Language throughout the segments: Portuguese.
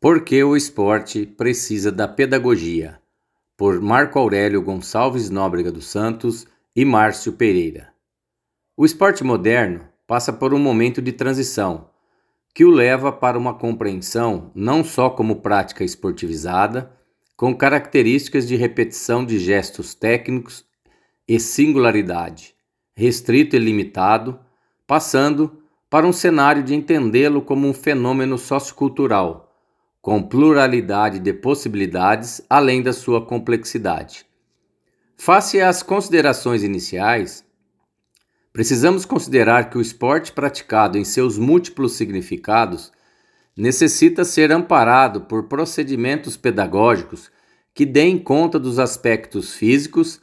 Por que o esporte precisa da pedagogia? Por Marco Aurélio Gonçalves Nóbrega dos Santos e Márcio Pereira. O esporte moderno passa por um momento de transição que o leva para uma compreensão não só como prática esportivizada, com características de repetição de gestos técnicos e singularidade, restrito e limitado, passando para um cenário de entendê-lo como um fenômeno sociocultural, com pluralidade de possibilidades além da sua complexidade. Face às considerações iniciais, precisamos considerar que o esporte praticado em seus múltiplos significados necessita ser amparado por procedimentos pedagógicos que deem conta dos aspectos físicos,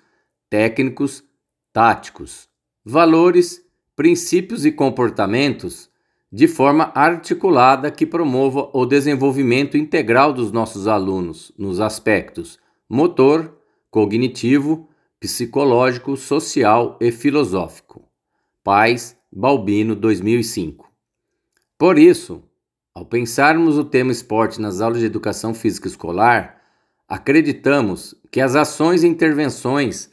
técnicos, táticos, valores, princípios e comportamentos de forma articulada que promova o desenvolvimento integral dos nossos alunos nos aspectos motor, cognitivo, psicológico, social e filosófico. Paz, Balbino, 2005. Por isso, ao pensarmos o tema esporte nas aulas de educação física escolar, acreditamos que as ações e intervenções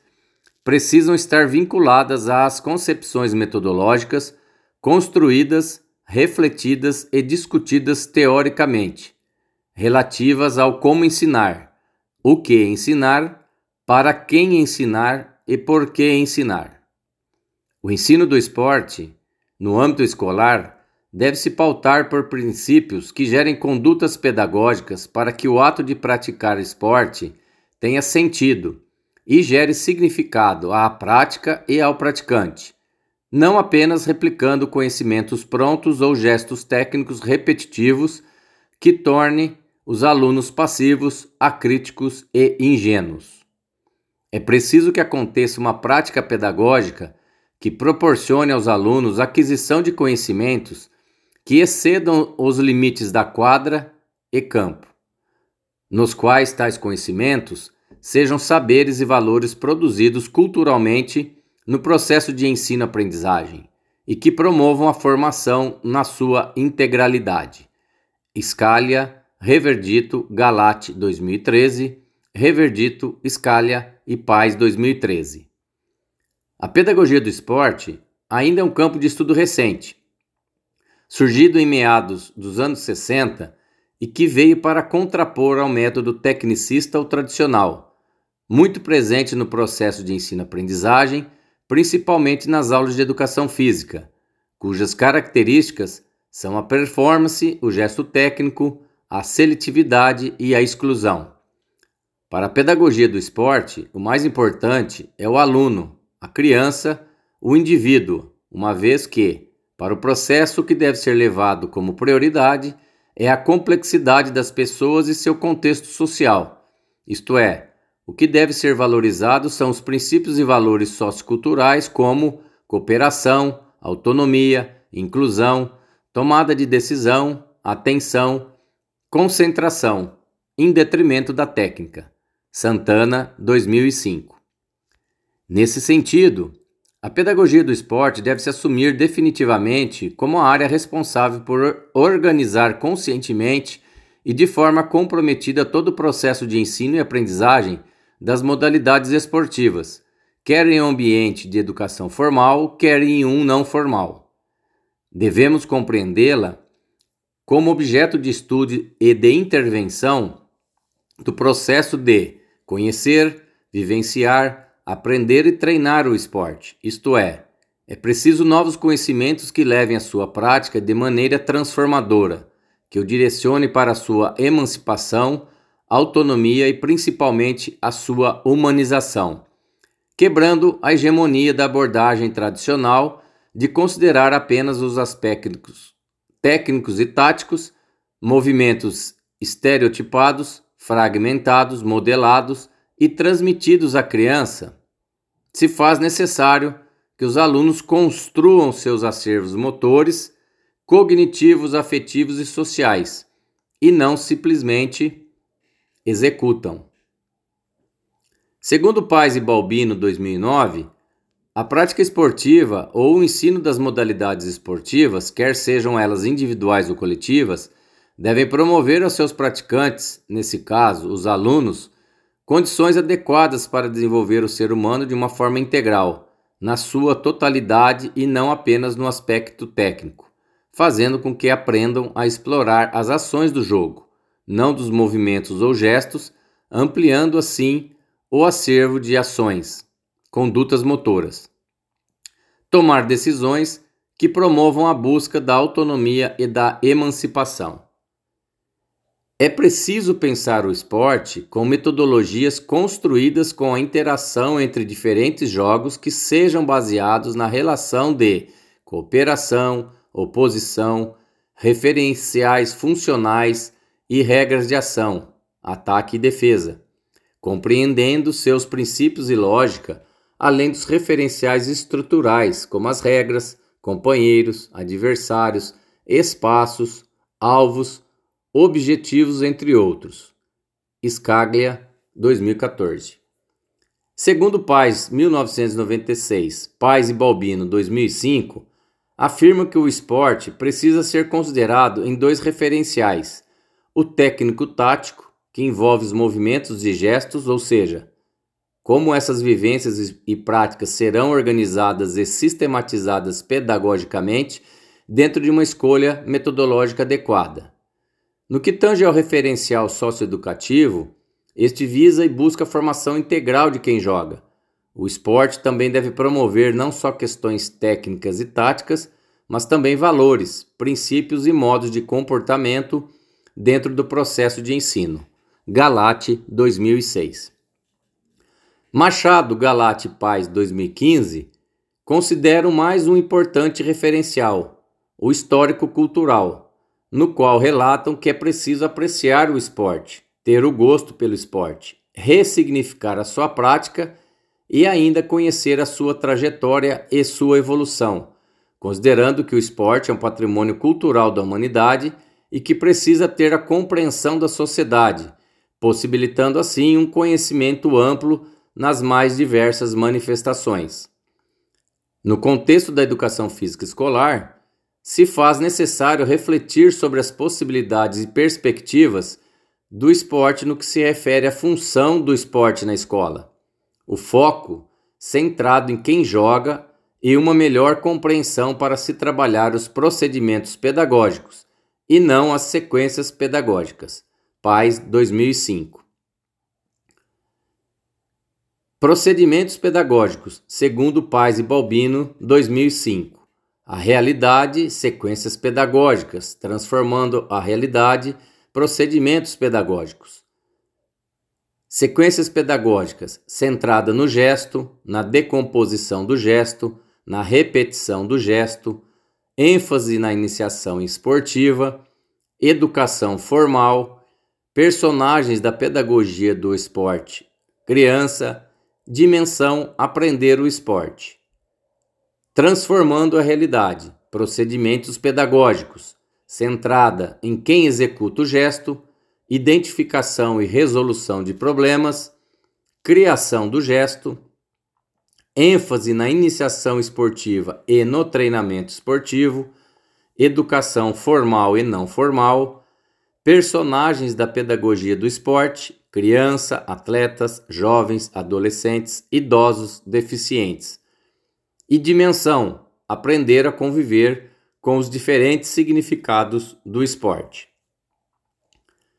precisam estar vinculadas às concepções metodológicas construídas, refletidas e discutidas teoricamente, relativas ao como ensinar, o que ensinar, para quem ensinar e por que ensinar. O ensino do esporte, no âmbito escolar, deve se pautar por princípios que gerem condutas pedagógicas para que o ato de praticar esporte tenha sentido e gere significado à prática e ao praticante, não apenas replicando conhecimentos prontos ou gestos técnicos repetitivos que torne os alunos passivos, acríticos e ingênuos. É preciso que aconteça uma prática pedagógica que proporcione aos alunos aquisição de conhecimentos que excedam os limites da quadra e campo, nos quais tais conhecimentos sejam saberes e valores produzidos culturalmente no processo de ensino-aprendizagem e que promovam a formação na sua integralidade. Scalia, Reverdito, Galate 2013, Reverdito, Scalia e Paz 2013. A pedagogia do esporte ainda é um campo de estudo recente, surgido em meados dos anos 60 e que veio para contrapor ao método tecnicista ou tradicional, muito presente no processo de ensino-aprendizagem, principalmente nas aulas de educação física, cujas características são a performance, o gesto técnico, a seletividade e a exclusão. Para a pedagogia do esporte, o mais importante é o aluno, a criança, o indivíduo, uma vez que, para o processo, que deve ser levado como prioridade é a complexidade das pessoas e seu contexto social. Isto é, o que deve ser valorizado são os princípios e valores socioculturais como cooperação, autonomia, inclusão, tomada de decisão, atenção, concentração, em detrimento da técnica. Santana, 2005. Nesse sentido, a pedagogia do esporte deve se assumir definitivamente como a área responsável por organizar conscientemente e de forma comprometida todo o processo de ensino e aprendizagem das modalidades esportivas, quer em um ambiente de educação formal, quer em um não formal. Devemos compreendê-la como objeto de estudo e de intervenção do processo de conhecer, vivenciar, aprender e treinar o esporte, isto é, é preciso novos conhecimentos que levem a sua prática de maneira transformadora, que o direcione para a sua emancipação, autonomia e principalmente a sua humanização, quebrando a hegemonia da abordagem tradicional de considerar apenas os aspectos técnicos e táticos, movimentos estereotipados, fragmentados, modelados e transmitidos à criança, se faz necessário que os alunos construam seus acervos motores, cognitivos, afetivos e sociais, e não simplesmente executam. Segundo Pais e Balbino 2009, a prática esportiva ou o ensino das modalidades esportivas, quer sejam elas individuais ou coletivas, devem promover aos seus praticantes, nesse caso, os alunos, condições adequadas para desenvolver o ser humano de uma forma integral, na sua totalidade e não apenas no aspecto técnico, fazendo com que aprendam a explorar as ações do jogo, não dos movimentos ou gestos, ampliando assim o acervo de ações, condutas motoras. Tomar decisões que promovam a busca da autonomia e da emancipação. É preciso pensar o esporte com metodologias construídas com a interação entre diferentes jogos que sejam baseados na relação de cooperação, oposição, referenciais funcionais e regras de ação, ataque e defesa, compreendendo seus princípios e lógica, além dos referenciais estruturais, como as regras, companheiros, adversários, espaços, alvos Objetivos, entre outros. Scaglia, 2014. Segundo Paz, 1996, Paz e Balbino, 2005, afirma que o esporte precisa ser considerado em dois referenciais: o técnico-tático, que envolve os movimentos e gestos, ou seja, como essas vivências e práticas serão organizadas e sistematizadas pedagogicamente dentro de uma escolha metodológica adequada. No que tange ao referencial socioeducativo, este visa e busca a formação integral de quem joga. O esporte também deve promover não só questões técnicas e táticas, mas também valores, princípios e modos de comportamento dentro do processo de ensino. Galate 2006. Machado Galate Paz 2015 considera mais um importante referencial, o histórico cultural, no qual relatam que é preciso apreciar o esporte, ter o gosto pelo esporte, ressignificar a sua prática e ainda conhecer a sua trajetória e sua evolução, considerando que o esporte é um patrimônio cultural da humanidade e que precisa ter a compreensão da sociedade, possibilitando assim um conhecimento amplo nas mais diversas manifestações. No contexto da educação física escolar, se faz necessário refletir sobre as possibilidades e perspectivas do esporte no que se refere à função do esporte na escola. O foco centrado em quem joga e uma melhor compreensão para se trabalhar os procedimentos pedagógicos e não as sequências pedagógicas. Pais 2005. Procedimentos pedagógicos, segundo Pais e Balbino, 2005 a realidade, sequências pedagógicas, transformando a realidade, procedimentos pedagógicos. Sequências pedagógicas centrada no gesto, na decomposição do gesto, na repetição do gesto, ênfase na iniciação esportiva, educação formal, personagens da pedagogia do esporte, criança, dimensão aprender o esporte. Transformando a realidade, procedimentos pedagógicos, centrada em quem executa o gesto, identificação e resolução de problemas, criação do gesto, ênfase na iniciação esportiva e no treinamento esportivo, educação formal e não formal, personagens da pedagogia do esporte, criança, atletas, jovens, adolescentes, idosos, deficientes e dimensão aprender a conviver com os diferentes significados do esporte.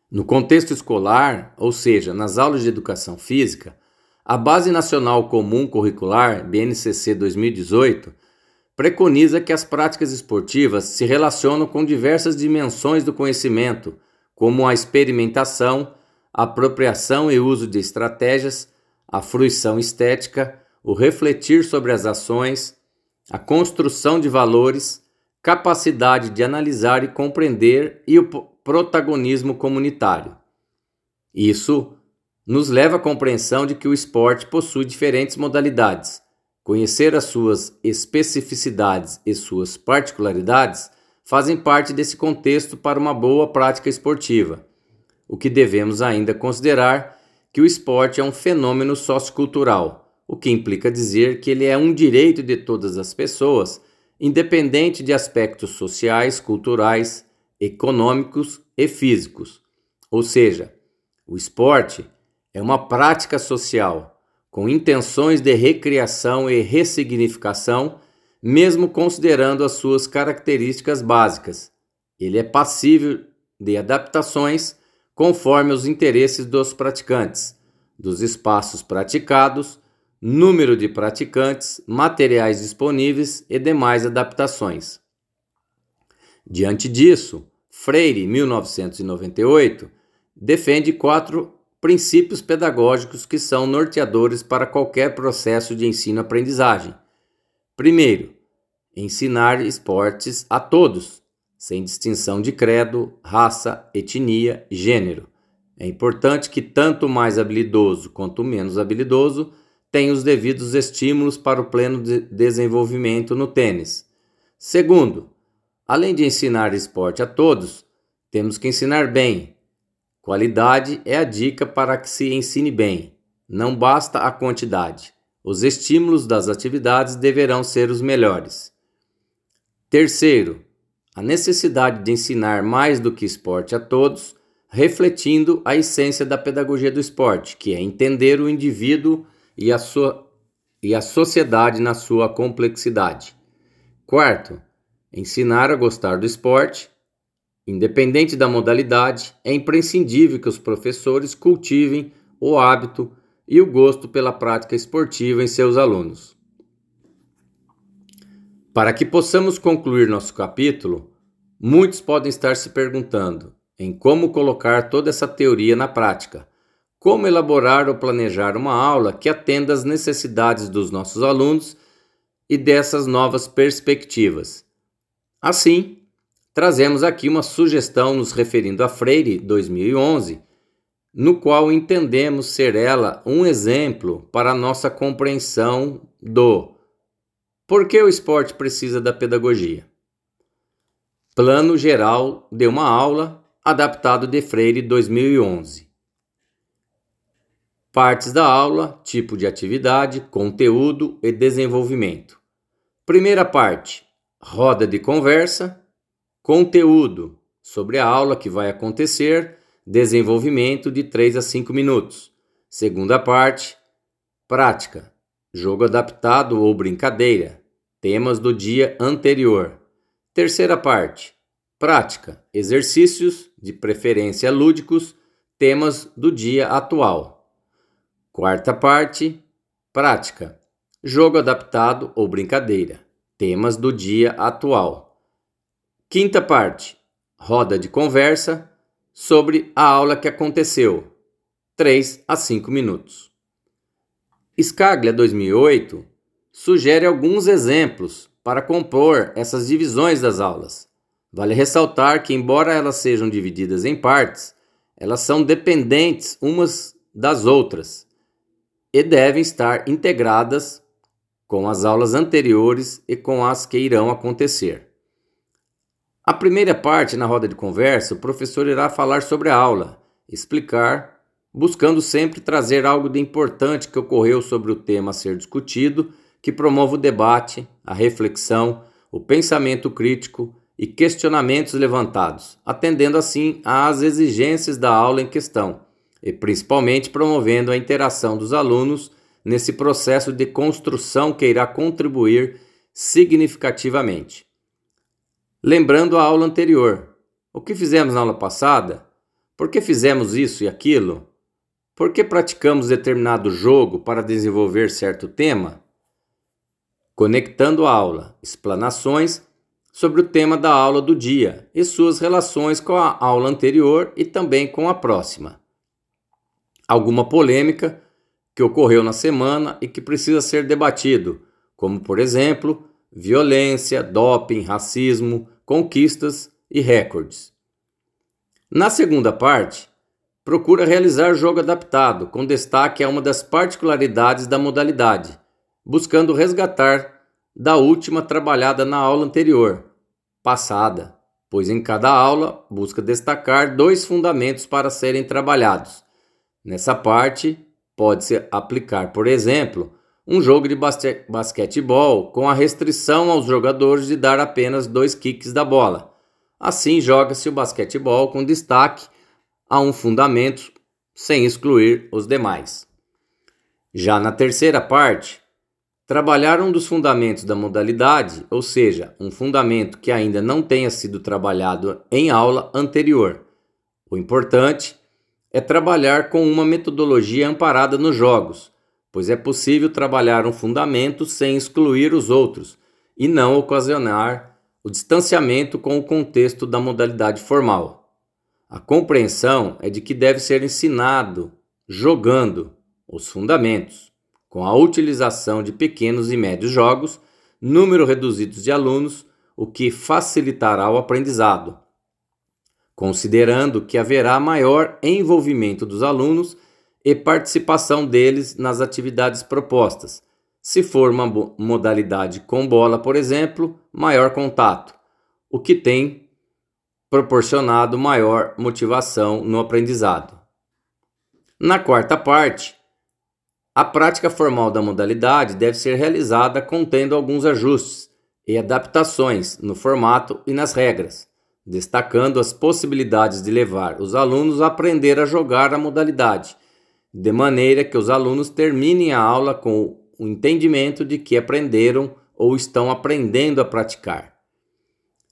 No contexto escolar, ou seja, nas aulas de educação física, a Base Nacional Comum Curricular, BNCC 2018, preconiza que as práticas esportivas se relacionam com diversas dimensões do conhecimento, como a experimentação, apropriação e uso de estratégias, a fruição estética, o refletir sobre as ações, a construção de valores, capacidade de analisar e compreender e o protagonismo comunitário. Isso nos leva à compreensão de que o esporte possui diferentes modalidades. Conhecer as suas especificidades e suas particularidades fazem parte desse contexto para uma boa prática esportiva. O que devemos ainda considerar que o esporte é um fenômeno sociocultural o que implica dizer que ele é um direito de todas as pessoas, independente de aspectos sociais, culturais, econômicos e físicos. Ou seja, o esporte é uma prática social com intenções de recriação e ressignificação, mesmo considerando as suas características básicas. Ele é passível de adaptações conforme os interesses dos praticantes, dos espaços praticados, número de praticantes, materiais disponíveis e demais adaptações. Diante disso, Freire, 1998, defende quatro princípios pedagógicos que são norteadores para qualquer processo de ensino-aprendizagem. Primeiro, ensinar esportes a todos, sem distinção de credo, raça, etnia gênero. É importante que tanto mais habilidoso quanto menos habilidoso tem os devidos estímulos para o pleno de desenvolvimento no tênis. Segundo, além de ensinar esporte a todos, temos que ensinar bem. Qualidade é a dica para que se ensine bem. Não basta a quantidade. Os estímulos das atividades deverão ser os melhores. Terceiro, a necessidade de ensinar mais do que esporte a todos, refletindo a essência da pedagogia do esporte, que é entender o indivíduo e a, sua, e a sociedade na sua complexidade. Quarto, ensinar a gostar do esporte. Independente da modalidade, é imprescindível que os professores cultivem o hábito e o gosto pela prática esportiva em seus alunos. Para que possamos concluir nosso capítulo, muitos podem estar se perguntando em como colocar toda essa teoria na prática como elaborar ou planejar uma aula que atenda às necessidades dos nossos alunos e dessas novas perspectivas. Assim, trazemos aqui uma sugestão nos referindo a Freire 2011, no qual entendemos ser ela um exemplo para a nossa compreensão do por que o esporte precisa da pedagogia. Plano geral de uma aula adaptado de Freire 2011. Partes da aula, tipo de atividade, conteúdo e desenvolvimento. Primeira parte: roda de conversa, conteúdo sobre a aula que vai acontecer, desenvolvimento de 3 a 5 minutos. Segunda parte: prática, jogo adaptado ou brincadeira, temas do dia anterior. Terceira parte: prática, exercícios, de preferência lúdicos, temas do dia atual. Quarta parte: prática. Jogo adaptado ou brincadeira. Temas do dia atual. Quinta parte: roda de conversa sobre a aula que aconteceu. 3 a 5 minutos. Scaglia 2008 sugere alguns exemplos para compor essas divisões das aulas. Vale ressaltar que, embora elas sejam divididas em partes, elas são dependentes umas das outras e devem estar integradas com as aulas anteriores e com as que irão acontecer. A primeira parte, na roda de conversa, o professor irá falar sobre a aula, explicar, buscando sempre trazer algo de importante que ocorreu sobre o tema a ser discutido, que promova o debate, a reflexão, o pensamento crítico e questionamentos levantados, atendendo assim às exigências da aula em questão e principalmente promovendo a interação dos alunos nesse processo de construção que irá contribuir significativamente. Lembrando a aula anterior, o que fizemos na aula passada? Por que fizemos isso e aquilo? Por que praticamos determinado jogo para desenvolver certo tema? Conectando a aula, explanações sobre o tema da aula do dia e suas relações com a aula anterior e também com a próxima alguma polêmica que ocorreu na semana e que precisa ser debatido, como, por exemplo, violência, doping, racismo, conquistas e recordes. Na segunda parte, procura realizar jogo adaptado, com destaque a uma das particularidades da modalidade, buscando resgatar da última trabalhada na aula anterior, passada, pois em cada aula busca destacar dois fundamentos para serem trabalhados Nessa parte, pode-se aplicar, por exemplo, um jogo de basque basquetebol com a restrição aos jogadores de dar apenas dois kicks da bola, Assim, joga-se o basquetebol com destaque a um fundamento, sem excluir os demais. Já na terceira parte, trabalhar um dos fundamentos da modalidade, ou seja, um fundamento que ainda não tenha sido trabalhado em aula anterior. O importante é trabalhar com uma metodologia amparada nos jogos, pois é possível trabalhar um fundamento sem excluir os outros e não ocasionar o distanciamento com o contexto da modalidade formal. A compreensão é de que deve ser ensinado jogando os fundamentos, com a utilização de pequenos e médios jogos, número reduzido de alunos, o que facilitará o aprendizado, considerando que haverá maior envolvimento dos alunos e participação deles nas atividades propostas, se for uma modalidade com bola, por exemplo, maior contato, o que tem proporcionado maior motivação no aprendizado. Na quarta parte, a prática formal da modalidade deve ser realizada contendo alguns ajustes e adaptações no formato e nas regras, destacando as possibilidades de levar os alunos a aprender a jogar a modalidade, de maneira que os alunos terminem a aula com o entendimento de que aprenderam ou estão aprendendo a praticar.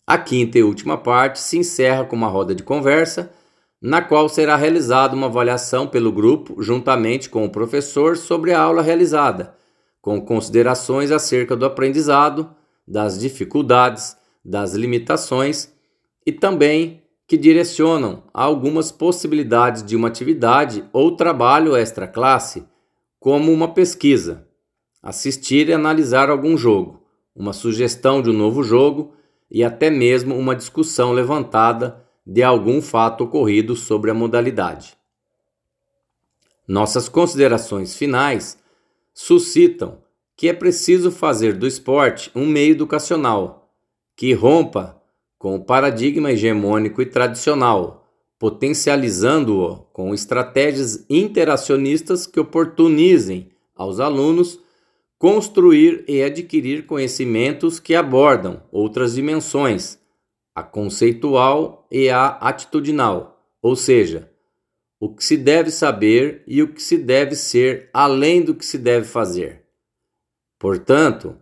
A quinta e última parte se encerra com uma roda de conversa, na qual será realizada uma avaliação pelo grupo, juntamente com o professor, sobre a aula realizada, com considerações acerca do aprendizado, das dificuldades, das limitações e também que direcionam a algumas possibilidades de uma atividade ou trabalho extra-classe, como uma pesquisa assistir e analisar algum jogo, uma sugestão de um novo jogo e até mesmo uma discussão levantada de algum fato ocorrido sobre a modalidade. Nossas considerações finais suscitam que é preciso fazer do esporte um meio educacional que rompa com o paradigma hegemônico e tradicional, potencializando-o com estratégias interacionistas que oportunizem aos alunos construir e adquirir conhecimentos que abordam outras dimensões, a conceitual e a atitudinal, ou seja, o que se deve saber e o que se deve ser além do que se deve fazer. Portanto,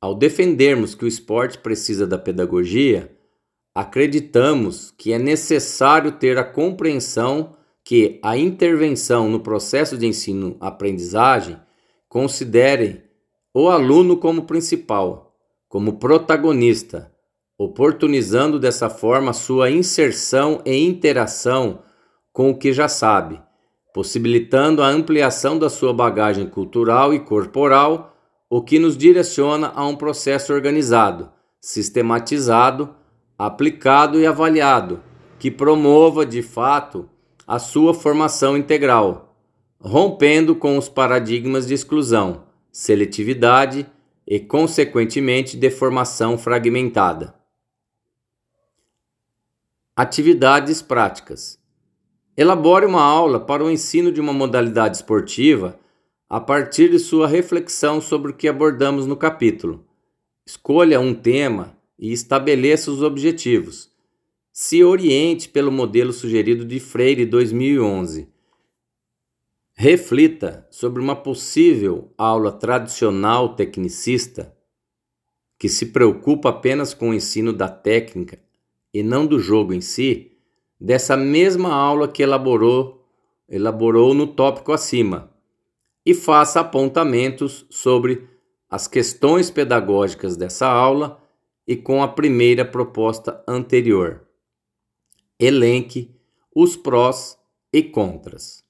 ao defendermos que o esporte precisa da pedagogia, acreditamos que é necessário ter a compreensão que a intervenção no processo de ensino-aprendizagem considere o aluno como principal, como protagonista, oportunizando dessa forma sua inserção e interação com o que já sabe, possibilitando a ampliação da sua bagagem cultural e corporal, o que nos direciona a um processo organizado, sistematizado, aplicado e avaliado, que promova de fato a sua formação integral, rompendo com os paradigmas de exclusão seletividade e, consequentemente, deformação fragmentada. Atividades práticas. Elabore uma aula para o ensino de uma modalidade esportiva a partir de sua reflexão sobre o que abordamos no capítulo. Escolha um tema e estabeleça os objetivos. Se oriente pelo modelo sugerido de Freire 2011 Reflita sobre uma possível aula tradicional tecnicista que se preocupa apenas com o ensino da técnica e não do jogo em si, dessa mesma aula que elaborou, elaborou no tópico acima, e faça apontamentos sobre as questões pedagógicas dessa aula e com a primeira proposta anterior. Elenque os prós e contras.